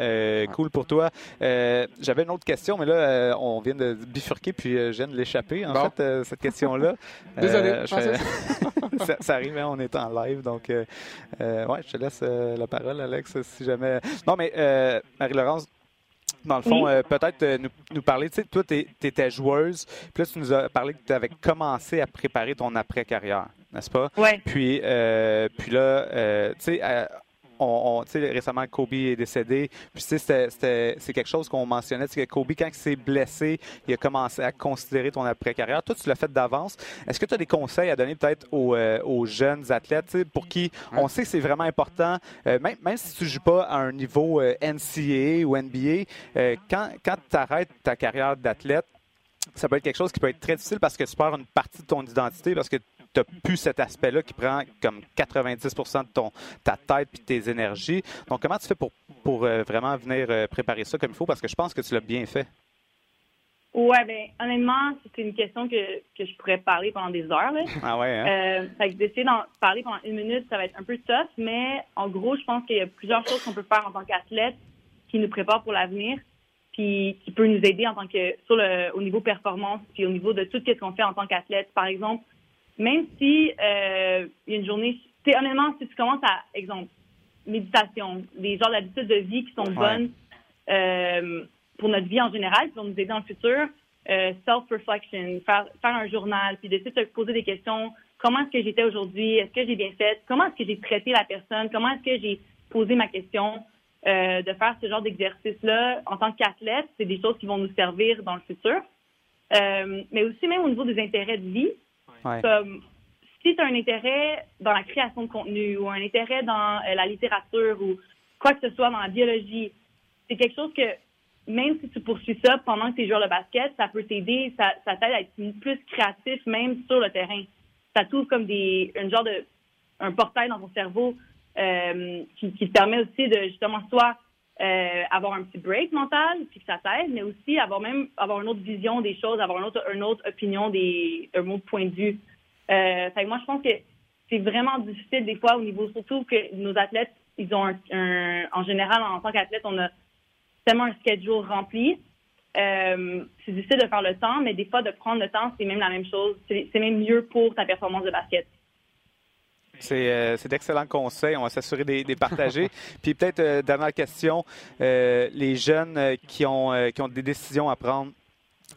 cool pour toi. J'avais une autre question, mais là, on vient de bifurquer, puis je viens de l'échapper, en fait, cette question-là. Désolé, ça, ça, arrive, hein, on est en live. Donc, euh, euh, ouais, je te laisse euh, la parole, Alex, si jamais. Non, mais Marie-Laurence, dans le fond, peut-être nous, parler, tu sais, toi, tu étais joueuse, puis là, tu nous as parlé que tu avais commencé à préparer ton après-carrière, n'est-ce pas? Oui. Puis, puis là, tu sais, on, récemment, Kobe est décédé. Puis, c'est quelque chose qu'on mentionnait. Que Kobe, quand il s'est blessé, il a commencé à considérer ton après-carrière. Toi, tu l'as fait d'avance. Est-ce que tu as des conseils à donner peut-être aux, euh, jeunes athlètes pour qui on sait que c'est vraiment important, euh, même, même, si tu ne joues pas à un niveau euh, NCAA ou NBA, quand, quand tu arrêtes ta carrière d'athlète, ça peut être quelque chose qui peut être très difficile parce que tu perds une partie de ton identité, parce que tu n'as plus cet aspect-là qui prend comme 90% de ton, ta tête et tes énergies. Donc, comment tu fais pour, pour euh, vraiment venir euh, préparer ça comme il faut? Parce que je pense que tu l'as bien fait. Oui, bien, honnêtement, c'est une question que, que, je pourrais parler pendant des heures. Là. Ah ouais, hein? euh, fait que d'essayer d'en parler pendant une minute, ça va être un peu tough, mais en gros, je pense qu'il y a plusieurs choses qu'on peut faire en tant qu'athlète qui nous préparent pour l'avenir, puis qui peut nous aider en tant que sur le au niveau performance, puis au niveau de tout ce qu'on fait en tant qu'athlète. Par exemple, même si euh, y a une journée, honnêtement, si tu commences à, exemple, méditation, des genres d'habitudes de vie qui sont bonnes euh, pour notre vie en général, qui vont nous aider dans le futur, euh, self-reflection, faire, faire un journal, puis d'essayer de te poser des questions. Comment est-ce que j'étais aujourd'hui? Est-ce que j'ai bien fait? Comment est-ce que j'ai traité la personne? Comment est-ce que j'ai posé ma question? Euh, de faire ce genre d'exercice-là en tant qu'athlète, c'est des choses qui vont nous servir dans le futur. Euh, mais aussi même au niveau des intérêts de vie, comme, si tu as un intérêt dans la création de contenu ou un intérêt dans euh, la littérature ou quoi que ce soit dans la biologie, c'est quelque chose que même si tu poursuis ça pendant que tu es joueur basket, ça peut t'aider, ça, t'aide à être plus créatif même sur le terrain. Ça trouve comme des un genre de un portail dans ton cerveau euh, qui, qui, te permet aussi de justement soit euh, avoir un petit break mental, puis que ça t'aide, mais aussi avoir même avoir une autre vision des choses, avoir une autre, une autre opinion, des, un autre point de vue. Euh, fait que moi, je pense que c'est vraiment difficile des fois au niveau, surtout que nos athlètes, ils ont un, en général, en tant qu'athlète, on a tellement un schedule rempli. Euh, c'est difficile de faire le temps, mais des fois, de prendre le temps, c'est même la même chose. C'est même mieux pour ta performance de basket. C'est d'excellents conseils. On va s'assurer des, des partager. Puis peut-être, euh, dernière question, euh, les jeunes euh, qui, ont, euh, qui ont des décisions à prendre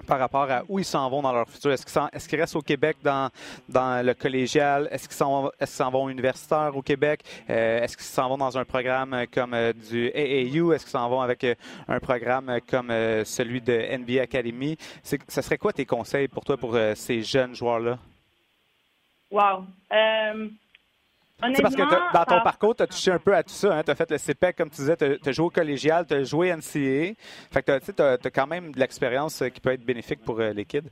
par rapport à où ils s'en vont dans leur futur. Est-ce qu'ils est qu restent au Québec dans, dans le collégial? Est-ce qu'ils s'en est vont universitaires au Québec? Euh, Est-ce qu'ils s'en vont dans un programme comme euh, du AAU? Est-ce qu'ils s'en vont avec euh, un programme comme euh, celui de NBA Academy? Ce serait quoi tes conseils pour toi, pour euh, ces jeunes joueurs-là? Wow. Euh, c'est parce que dans ton parcours, tu as touché un peu à tout ça. Hein? Tu as fait le CPEC, comme tu disais, tu as, joué au collégial, tu as joué NCAA. Fait que tu as, quand même de l'expérience qui peut être bénéfique pour euh, les kids.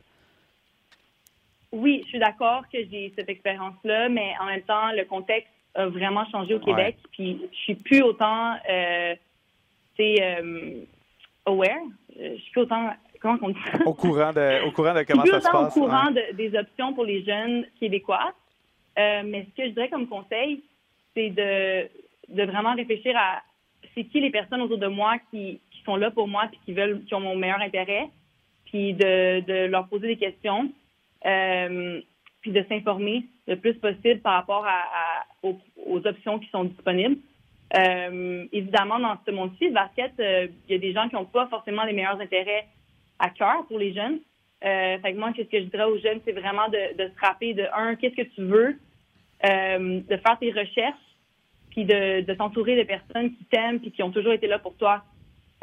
Oui, je suis d'accord que j'ai cette expérience-là, mais en même temps, le contexte a vraiment changé au Québec. Ouais. Puis je suis plus autant, euh, euh, aware. Je suis plus autant comment on dit ça? Au courant de, au courant de comment ça se passe. Au courant ouais. de, des options pour les jeunes québécois. Euh, mais ce que je dirais comme conseil, c'est de, vraiment réfléchir à c'est qui les personnes autour de moi qui, qui sont là pour moi puis qui veulent qui ont mon meilleur intérêt, puis de, leur poser des questions, euh, puis de s'informer le plus possible par rapport à, aux, options qui sont disponibles. Euh, évidemment, dans ce monde-ci, basket, il y a des gens qui n'ont pas forcément les meilleurs intérêts à cœur pour les jeunes. Fait que moi, qu'est-ce que je dirais aux jeunes, c'est vraiment de, de, se rappeler de un, qu'est-ce que tu veux, euh, de faire tes recherches, puis de, de t'entourer de personnes qui t'aiment puis qui ont toujours été là pour toi.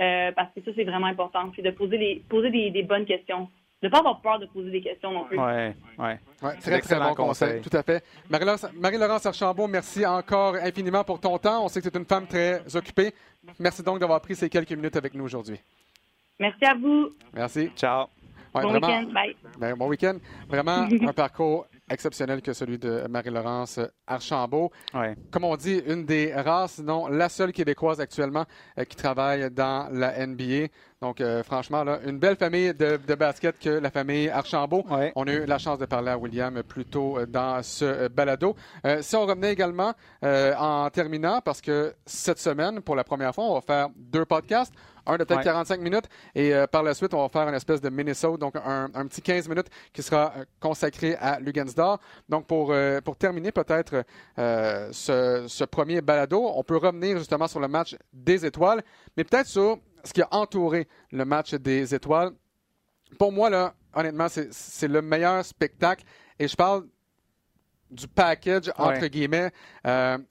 Euh, parce que ça, c'est vraiment important. Puis de poser les poser des, des bonnes questions. De ne pas avoir peur de poser des questions non plus. Oui, oui. Ouais, très, très bon conseil. Tout à fait. Marie-Laurence Archambault, merci encore infiniment pour ton temps. On sait que tu es une femme très occupée. Merci donc d'avoir pris ces quelques minutes avec nous aujourd'hui. Merci à vous. Merci. Ciao. Ouais, bon week-end. Bye. Ben, bon week-end. Vraiment un parcours exceptionnel que celui de Marie-Laurence Archambault. Ouais. Comme on dit, une des rares, sinon la seule québécoise actuellement euh, qui travaille dans la NBA. Donc, euh, franchement, là, une belle famille de, de, basket que la famille Archambault. Ouais. On a eu la chance de parler à William plus tôt dans ce balado. Euh, si on revenait également euh, en terminant, parce que cette semaine, pour la première fois, on va faire deux podcasts un de peut-être ouais. 45 minutes. Et euh, par la suite, on va faire une espèce de Minnesota, donc un, un petit 15 minutes qui sera euh, consacré à Lugansdor. Donc pour, euh, pour terminer peut-être ce, ce, premier balado, on peut revenir justement sur le match des étoiles, mais peut-être sur ce qui a entouré le match des étoiles. Pour moi, là, honnêtement, c'est le meilleur spectacle. Et je parle du package, entre ouais. guillemets.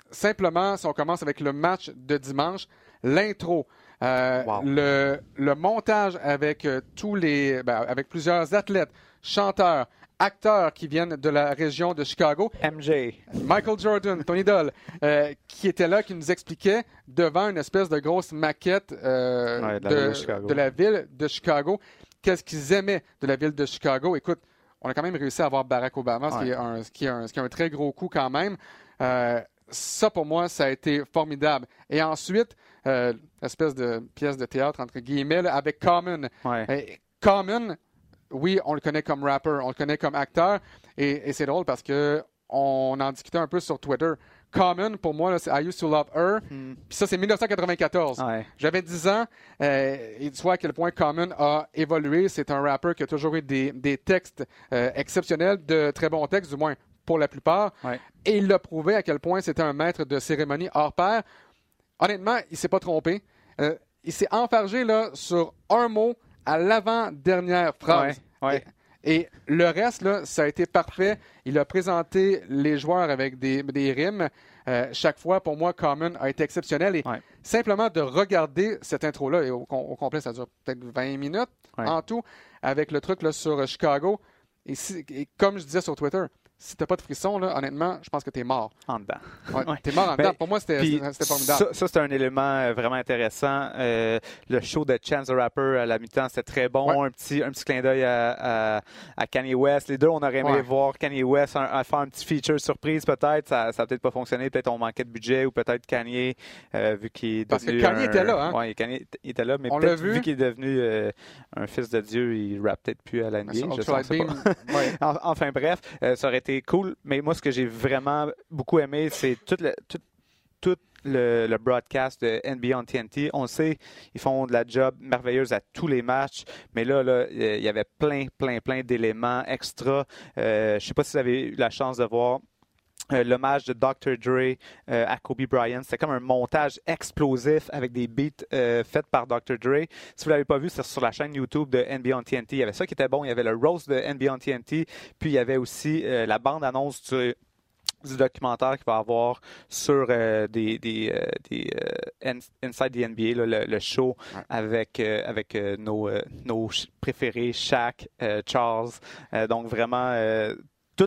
simplement, si on commence avec le match de dimanche, l'intro, euh, wow. le, le, montage avec euh, tous les, ben, avec plusieurs athlètes, chanteurs, acteurs qui viennent de la région de Chicago. MJ. Michael Jordan, ton idole, euh, qui était là, qui nous expliquait devant une espèce de grosse maquette ouais, de, la de, de, la ville de Chicago, qu'est-ce qu'ils aimaient de la ville de Chicago? Écoute, on a quand même réussi à avoir Barack Obama, ouais. ce, qui est un, ce, qui est un, ce qui est un très gros coup quand même. ça, pour moi, ça a été formidable. Et ensuite, euh, espèce de pièce de théâtre, entre guillemets, là, avec Common. Ouais. Et Common, oui, on le connaît comme rapper, on le connaît comme acteur, et, et c'est drôle parce que on en discutait un peu sur Twitter. Common, pour moi, c'est I used to love her? Mm. Puis ça, c'est 1994. Ouais. J'avais 10 ans, euh, et tu vois à quel point Common a évolué. C'est un rapper qui a toujours eu des, des textes euh, exceptionnels, de très bons textes, du moins pour la plupart. Ouais. Et il l'a prouvé à quel point c'était un maître de cérémonie hors pair honnêtement, il s'est pas trompé. Euh, il s'est enfargé là, sur un mot à l'avant-dernière phrase. Ouais, ouais. Et, et, le reste, là, ça a été parfait. Il a présenté les joueurs avec des, des rimes. Euh, chaque fois, pour moi, Common a été exceptionnel. Et ouais. simplement de regarder cette intro-là, et au, au, complet, ça dure peut-être 20 minutes en tout, avec le truc là, sur Chicago. Et, si, et comme je disais sur Twitter, si t'as pas de frisson, là, honnêtement, je pense que t'es mort. En dedans. Ouais, ouais. T'es mort en dedans. Ben, Pour moi, c'était formidable. Ça, ça c'est un élément euh, vraiment intéressant. Euh, le show de Chance the Rapper à la mi-temps, c'était très bon. Ouais. Un petit, un petit clin d'œil à, à, à, Kanye West. Les deux, on aurait aimé voir Kanye West un, faire un petit feature surprise, peut-être. Ça, ça a peut-être pas fonctionné. Peut-être on manquait de budget ou peut-être Kanye, euh, vu qu'il est Parce devenu. Parce que Kanye un... était là, hein? Oui, Kanye il était là, mais peut-être vu. vu qu'il est devenu euh, un fils de Dieu, il rappe peut-être plus à la NBA. Je sais Beam, pas. enfin, bref, ça aurait été cool. Mais moi, ce que j'ai vraiment beaucoup aimé, c'est tout le, tout, le, broadcast de NBA on TNT. On sait, ils font de la job merveilleuse à tous les matchs, mais là, là il y avait plein, plein, plein d'éléments extra. Euh, je sais pas si vous avez eu la chance de voir euh, l'hommage de Dr. Dre euh, à Kobe Bryant. C'était comme un montage explosif avec des beats euh, faits par Dr. Dre. Si vous l'avez pas vu, c'est sur la chaîne YouTube de NBA on TNT. Il y avait ça qui était bon. Il y avait le roast de NBA on TNT. Puis il y avait aussi la bande-annonce du, du documentaire qu'il va avoir sur des, des, des Ins- Inside the NBA, là, le, le show Ouais. avec, avec nos, nos préférés, Shaq, Charles. Donc vraiment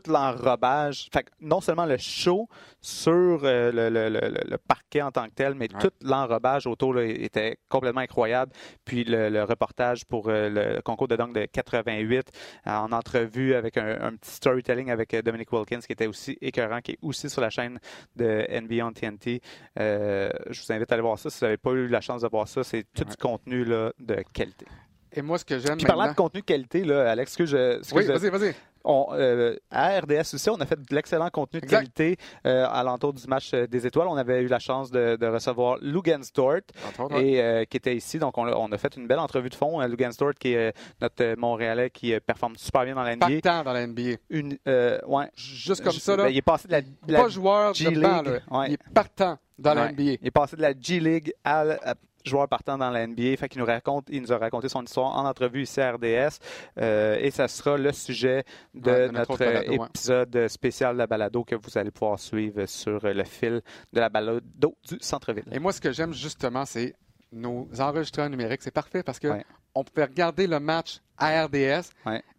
tout l'enrobage. Fait non seulement le show sur euh, le, le- le- le parquet en tant que tel, mais Ouais. tout l'enrobage autour là, était complètement incroyable. Puis le, le reportage pour euh, le concours de dunk de 88 euh, en entrevue avec un, un petit storytelling avec Dominic Wilkins qui était aussi écœurant, qui est aussi sur la chaîne de NBA on TNT. Euh, je vous invite à aller voir ça. Si vous n'avez pas eu la chance de voir ça, c'est tout Ouais. du contenu là, de qualité. Et moi, ce que j'aime Puis parlant de contenu qualité, là, Alex, que je, Oui, vas-y, vas-y. On, euh, à RDS aussi, on a fait de l'excellent contenu de Exact. qualité euh, à l'entour du match euh, des étoiles. On avait eu la chance de, de recevoir ouais. et euh, qui était ici. Donc, on a, on a fait une belle entrevue de fond. Euh, Lugensdort, qui est euh, notre euh, Montréalais qui euh, performe super bien dans la NBA. Partant dans la NBA. Une, euh, ouais. Juste comme ça, là. ben, il est passé de la, de la- pas joueur de banc, là. ouais. Il est partant dans la. NBA. Il est passé de la G-League à, à joueur partant dans la NBA. Fait qu'il nous raconte, il nous a raconté son histoire en entrevue ici à RDS. Euh, et ça sera le sujet de Ouais, notre notre, autre balado, ouais. épisode spécial de la balado que vous allez pouvoir suivre sur le fil de la balado du centre-ville. Et moi, ce que j'aime justement, c'est nos enregistreurs numériques. C'est parfait parce que Ouais. on pouvait regarder le match à RDS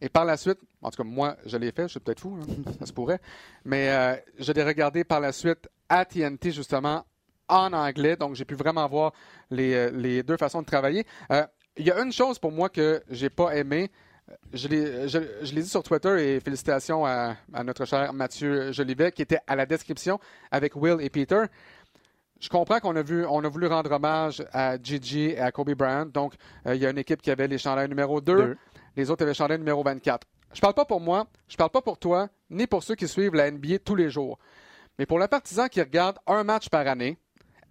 et par la suite, en tout cas, moi, je l'ai fait, je suis peut-être fou, hein, ça se pourrait, mais euh, je l'ai regardé par la suite à TNT, justement, en anglais. Donc, j'ai pu vraiment voir les, euh, les deux façons de travailler. Euh, Il y a une chose pour moi que j'ai pas aimé. Je l'ai, je, dit sur Twitter et félicitations à, à notre cher Mathieu Jolivet qui était à la description avec Will et Peter. Je comprends qu'on a vu, on a voulu rendre hommage à Gigi et à Kobe Bryant. Donc, euh, il y a une équipe qui avait les chandails numéro 2, Deux. les autres avaient le chandail numéro 24. Je parle pas pour moi, je parle pas pour toi, ni pour ceux qui suivent la NBA tous les jours. Mais pour le partisan qui regarde un match par année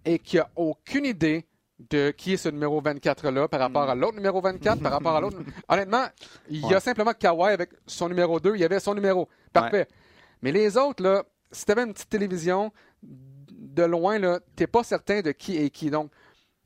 et qui a aucune idée de qui est ce numéro 24-là par rapport à l'autre numéro 24, par rapport à l'autre. Honnêtement, il y a Ouais. simplement Kawhi avec son numéro 2, il y avait son numéro. Parfait. Mais les autres, là, si tu avais une petite télévision, de loin, là, t'es pas certain de qui est qui. Donc,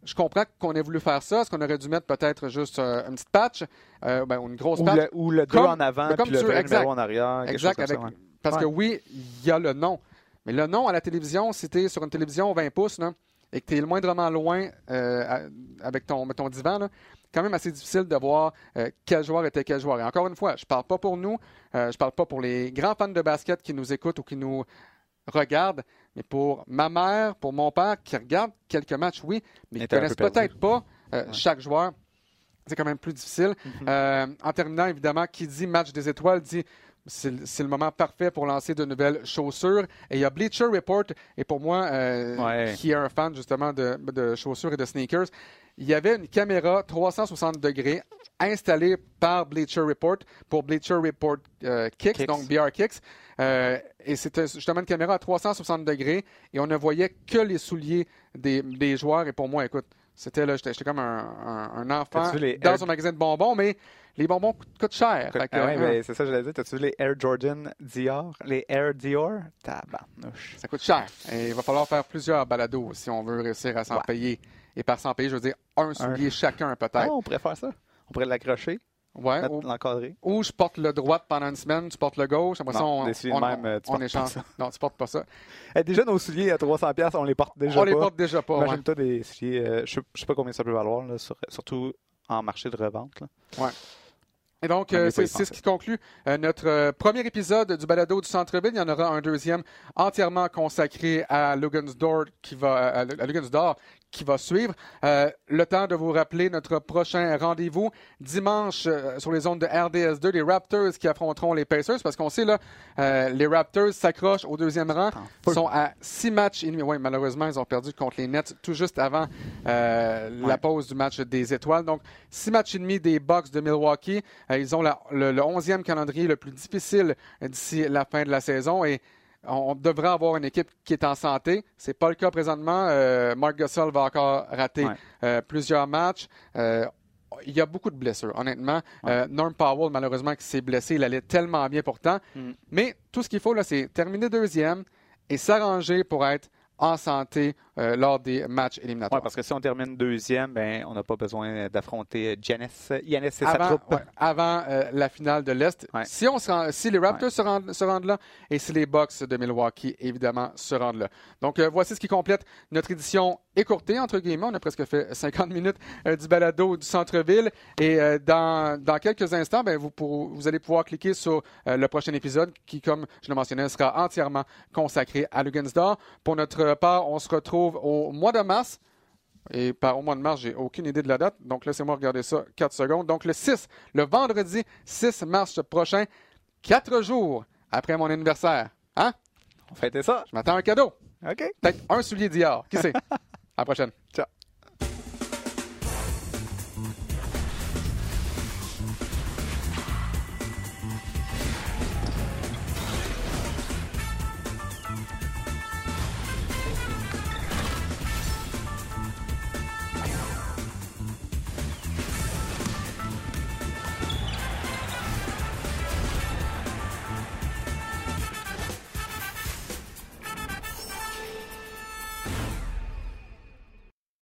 je comprends qu'on ait voulu faire ça. Est-ce qu'on aurait dû mettre peut-être juste euh, une petite patch, euh, ben, ou une grosse patch? ou le 2 Comme- en avant, mais comme puis le tu vrai numéro en arrière. Exact, chose comme avec- ça, ouais. parce que oui, il y a le nom. Mais le nom à la télévision, si tu es sur une télévision 20 pouces là, et que tu es moindrement loin euh, avec ton, ton divan, là, quand même assez difficile de voir euh, quel joueur était quel joueur. Et encore une fois, je parle pas pour nous, euh, je parle pas pour les grands fans de basket qui nous écoutent ou qui nous regardent, mais pour ma mère, pour mon père qui regarde quelques matchs, oui, mais qui un connaissent peut-être pas chaque joueur. C'est quand même plus difficile. Mhm. En terminant, évidemment, qui dit match des étoiles dit c'est le- moment parfait pour lancer de nouvelles chaussures. Et il y a Bleacher Report, et pour moi, euh, Ouais. qui est un fan justement de, de chaussures et de sneakers, il y avait une caméra 360 degrés installée par Bleacher Report pour Bleacher Report euh, Kicks, Kicks. donc BR Kicks. Euh, et c'était justement une caméra à 360 degrés et on ne voyait que les souliers des, des joueurs. Et pour moi, écoute, c'était là, j'étais comme un, un- un enfant les dans Air- un magasin de bonbons, mais les bonbons coûtent, coûtent cher. Ah ouais, hein, ben, c'est ça que je voulais dire. T'as-tu vu les Air Jordan Dior? Les Air Dior? Tabarnouche. Ça coûte cher. Et il va falloir faire plusieurs balados si on veut réussir à s'en Ouais. payer. Et par s'en payer, je veux dire un soulier chacun peut-être. on pourrait faire ça. On pourrait l'accrocher, ouais, ou, l'encadrer. ou je porte le droit pendant une semaine, tu portes le gauche. Après ça, Non, on, décidé de on, même, euh, tu on échange. ça. Non, tu portes pas ça. Déjà, nos souliers à 300$, piastres, on les porte déjà on pas. les porte déjà pas. ouais. Imagine-toi des souliers, euh, je je sais pas combien ça peut valoir, là, sur- surtout en marché de revente. là. Et donc, On euh, c'est ce qui conclut euh, notre euh, premier épisode du balado du Centre-Ville. Il y en aura un deuxième entièrement consacré à Lugansdor, qui va, à, à Lugansdor, qui va suivre. Euh, le temps de vous rappeler notre prochain rendez-vous dimanche euh, sur les zones de RDS2, les Raptors qui affronteront les Pacers, parce qu'on sait là, euh, les Raptors s'accrochent au deuxième rang, Ils sont à six matchs et demi. Oui, malheureusement, ils ont perdu contre les Nets tout juste avant la pause du match des Étoiles. Donc, six matchs et demi des Bucks de Milwaukee. ils ont le, onzième calendrier le plus difficile d'ici la fin de la saison et on devrait avoir une équipe qui est en santé. Ce n'est pas le cas présentement. Euh, Mark Gasol va encore rater euh, plusieurs matchs. Euh, il y a beaucoup de blessures, honnêtement. Norm Powell, malheureusement, qui s'est blessé, il allait tellement bien pourtant. Mm. Mais tout ce qu'il faut, là, c'est terminer deuxième et s'arranger pour être en santé euh, lors des matchs éliminatoires. Parce que si on termine deuxième, ben, on n'a pas besoin d'affronter Giannis, Giannis et avant, sa troupe. avant euh, la finale de l'Est. Si, on si les Raptors se, rendent, là et si les Bucks de Milwaukee, évidemment, se rendent là. Donc, euh, voici ce qui complète notre édition écourtée, entre guillemets. On a presque fait 50 minutes du balado du centre-ville. Et dans, dans, quelques instants, ben, vous, pour, vous allez pouvoir cliquer sur le prochain épisode qui, comme je le mentionnais, sera entièrement consacré à Lugansdor. Pour notre part, on se retrouve au mois de mars. Et par au mois de mars, j'ai aucune idée de la date. Donc, laissez-moi regarder ça 4 secondes. Donc, le 6, le vendredi 6 mars prochain, 4 jours après mon anniversaire. Hein? On fêtait ça. Je m'attends un cadeau. OK. Peut-être un soulier d'hier. Qui sait? à la prochaine. Ciao.